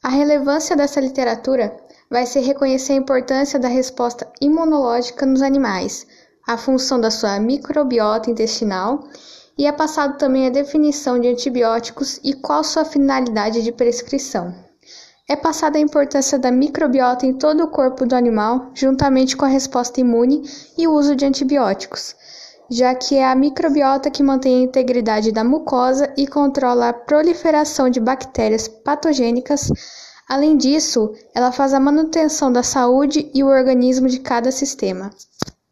A relevância dessa literatura vai ser reconhecer a importância da resposta imunológica nos animais, a função da sua microbiota intestinal e é passado também a definição de antibióticos e qual sua finalidade de prescrição. É passada a importância da microbiota em todo o corpo do animal, juntamente com a resposta imune e o uso de antibióticos, já que é a microbiota que mantém a integridade da mucosa e controla a proliferação de bactérias patogênicas. Além disso, ela faz a manutenção da saúde e o organismo de cada sistema.